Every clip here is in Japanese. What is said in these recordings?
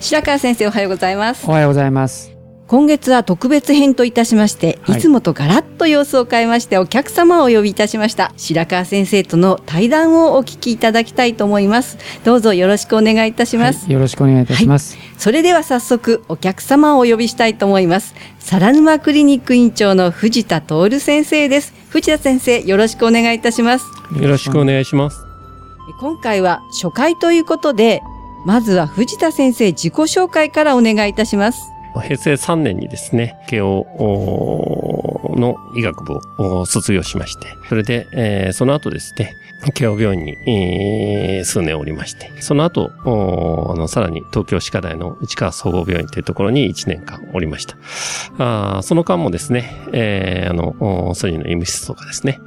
白川先生おはようございます。おはようございます。今月は特別編といたしまして、はい。い、つもとガラッと様子を変えましてお客様をお呼びいたしました白川先生との対談をお聞きいただきたいと思います。どうぞよろしくお願いいたします、はいよろしくお願いいたします。それでは早速お客様をお呼びしたいと思います。皿沼クリニック院長の藤田徹先生です。藤田先生よろしくお願いいたします。よろしくお願いします。今回は初回ということでまずは藤田先生自己紹介からお願いいたします平成3年にですね、慶応の医学部を卒業しまして、それで、えーその後ですね、慶応病院に、えー数年おりまして、その後、あの、さらに東京歯科大の市川総合病院というところに1年間おりました。あその間もですね、えーあの、ソニーの医務室とかですね、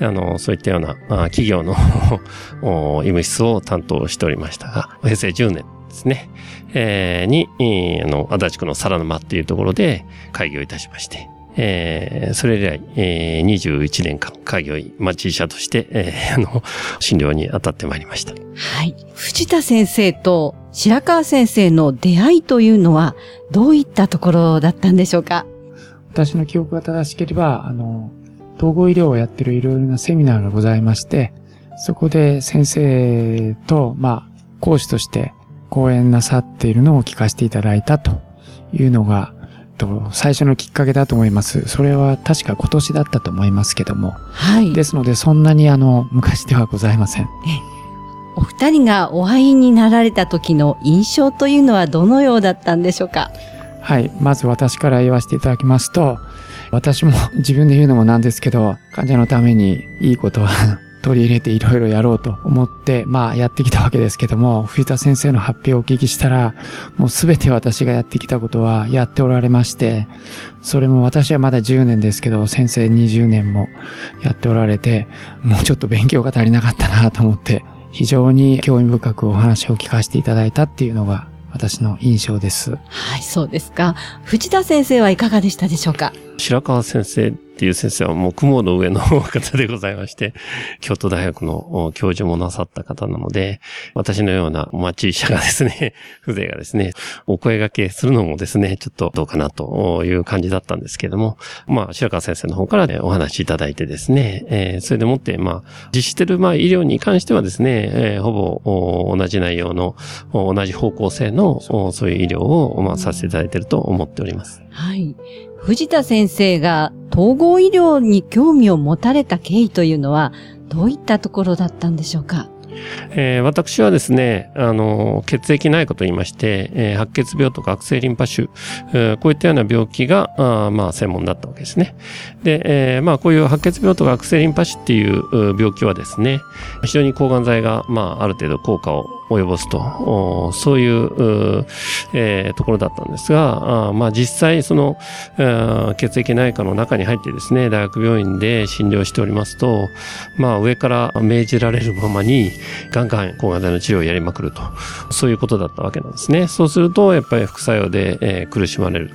あの、そういったようなあー企業の お医務室を担当しておりましたが、平成10年ですね、えーに、えーあの、足立区の皿沼っていうところで開業いたしまして、えーそれ以来、えー21年間開業医、町医者として、えー あの、診療に当たってまいりました。はい。藤田先生と白川先生の出会いというのはどういったところだったんでしょうか？私の記憶が正しければ、あの、統合医療をやってるいろいろなセミナーがございまして、そこで先生と、まあ、講師として講演なさっているのを聞かせていただいたというのが、と最初のきっかけだと思います。それは確か今年だったと思いますけども。はい。ですので、そんなにあの、昔ではございません。お二人がお会いになられた時の印象というのはどのようだったんでしょうか？はい。まず私から言わせていただきますと、私も自分で言うのもなんですけど、患者のためにいいことは 取り入れていろいろやろうと思って、まあやってきたわけですけども、藤田先生の発表をお聞きしたら、もうすべて私がやってきたことはやっておられまして、それも私はまだ10年ですけど、先生20年もやっておられて、もうちょっと勉強が足りなかったなと思って、非常に興味深くお話を聞かせていただいたっていうのが私の印象です。はい、そうですか。藤田先生はいかがでしたでしょうか？白川先生っていう先生はもう雲の上の方でございまして、京都大学の教授もなさった方なので、私のような町医者がですね、風情がですね、お声掛けするのもですね、ちょっとどうかなという感じだったんですけれども、まあ、白川先生の方から、ね、お話しいただいてですね、えーそれでもって、まあ、実施してる、まあ、医療に関してはですね、えーほぼ同じ内容の、同じ方向性の、そういう医療を、まあ、させていただいていると思っております。はい。藤田先生が統合医療に興味を持たれた経緯というのはどういったところだったんでしょうか？えー私はですね、あの、血液内科と言いまして、えー白血病とか悪性リンパ腫、えーこういったような病気が、あまあ、専門だったわけですね。で、えまあ、こういう白血病とか悪性リンパ腫っていうう病気はですね、非常に抗がん剤が、まあ、ある程度効果を及ぼすと、そういうえーところだったんですが、あまあ、実際、その、血液内科の中に入ってですね、大学病院で診療しておりますと、まあ、上から命じられるままに、ガンガン抗がん剤の治療をやりまくると。そういうことだったわけなんですね。そうすると、やっぱり副作用で、えー苦しまれる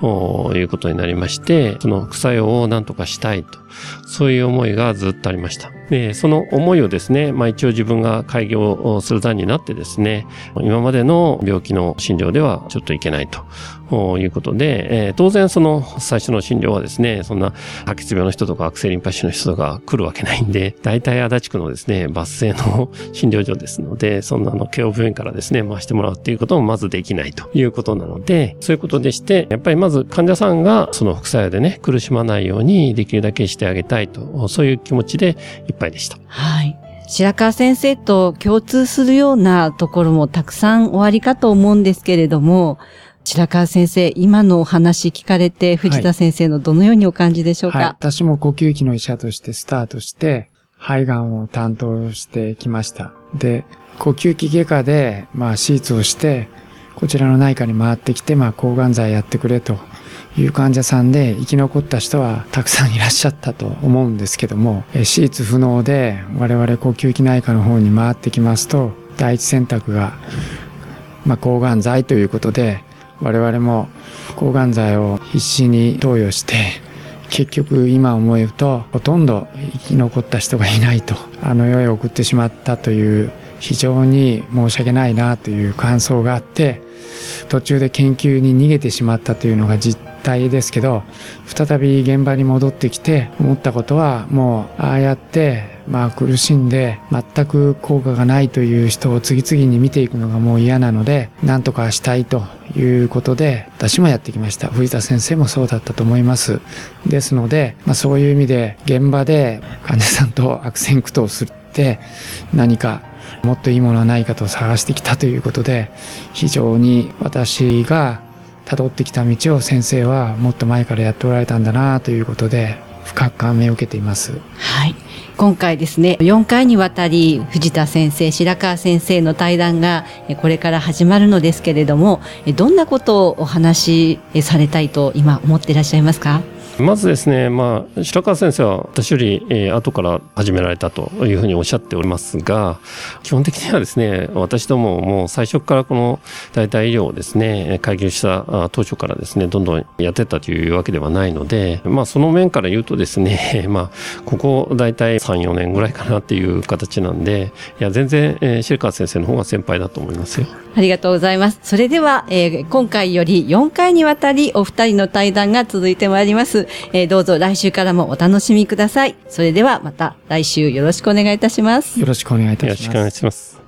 ということになりまして、その副作用を何とかしたいと。そういう思いがずっとありました。で、その思いをですね、まあ一応自分が開業する段になってですね、今までの病気の診療ではちょっといけないとということで、えー、当然その最初の診療はですね、そんな白血病の人とか悪性リンパ腫の人とか来るわけないんで、大体足立区のですね、抜粋の診療所ですので、そんなの慶応病院からですね、回してもらうっていうこともまずできないということなので、そういうことでして、やっぱりまず患者さんがその副作用でね、苦しまないようにできるだけしてあげたいと、そういう気持ちでいっぱいでした。はい。白川先生と共通するようなところもたくさんおありかと思うんですけれども、白川先生、今のお話聞かれて、藤田先生のどのようにお感じでしょうか、はい。はい、私も呼吸器の医者としてスタートして、肺がんを担当してきました。で、呼吸器外科で、まあ、手術をして、こちらの内科に回ってきて、まあ、抗がん剤やってくれという患者さんで生き残った人はたくさんいらっしゃったと思うんですけども、手術不能で我々呼吸器内科の方に回ってきますと、第一選択が、まあ、抗がん剤ということで、我々も抗がん剤を必死に投与して結局今思うとほとんど生き残った人がいないとあの世へ送ってしまったという非常に申し訳ないなという感想があって途中で研究に逃げてしまったというのが実態ですけど再び現場に戻ってきて思ったことはもうああやってまあ苦しんで全く効果がないという人を次々に見ていくのがもう嫌なので何とかしたいということで私もやってきました。藤田先生もそうだったと思います。ですので、まあ、そういう意味で現場で患者さんと悪戦苦闘するって何かもっといいものはないかと探してきたということで非常に私が辿ってきた道を先生はもっと前からやっておられたんだなということで深く感銘を受けています。はい。今回ですね、4回にわたり藤田先生、白川先生の対談がこれから始まるのですけれども、どんなことをお話しされたいと今思っていらっしゃいますか？まずですね、まあ、白川先生は私より、えー、後から始められたというふうにおっしゃっておりますが、基本的にはですね、私どももう最初からこの代替医療をですね、開業した当初からですね、どんどんやってったというわけではないので、まあ、その面から言うとですね、まあ、ここ大体3、4年ぐらいかなっていう形なんで、いや、全然、えー、白川先生の方が先輩だと思いますよ。ありがとうございます。それでは、えー、今回より4回にわたりお二人の対談が続いてまいります。えー、どうぞ来週からもお楽しみください。それではまた来週よろしくお願いいたします。よろしくお願いいたします。よろしくお願いします。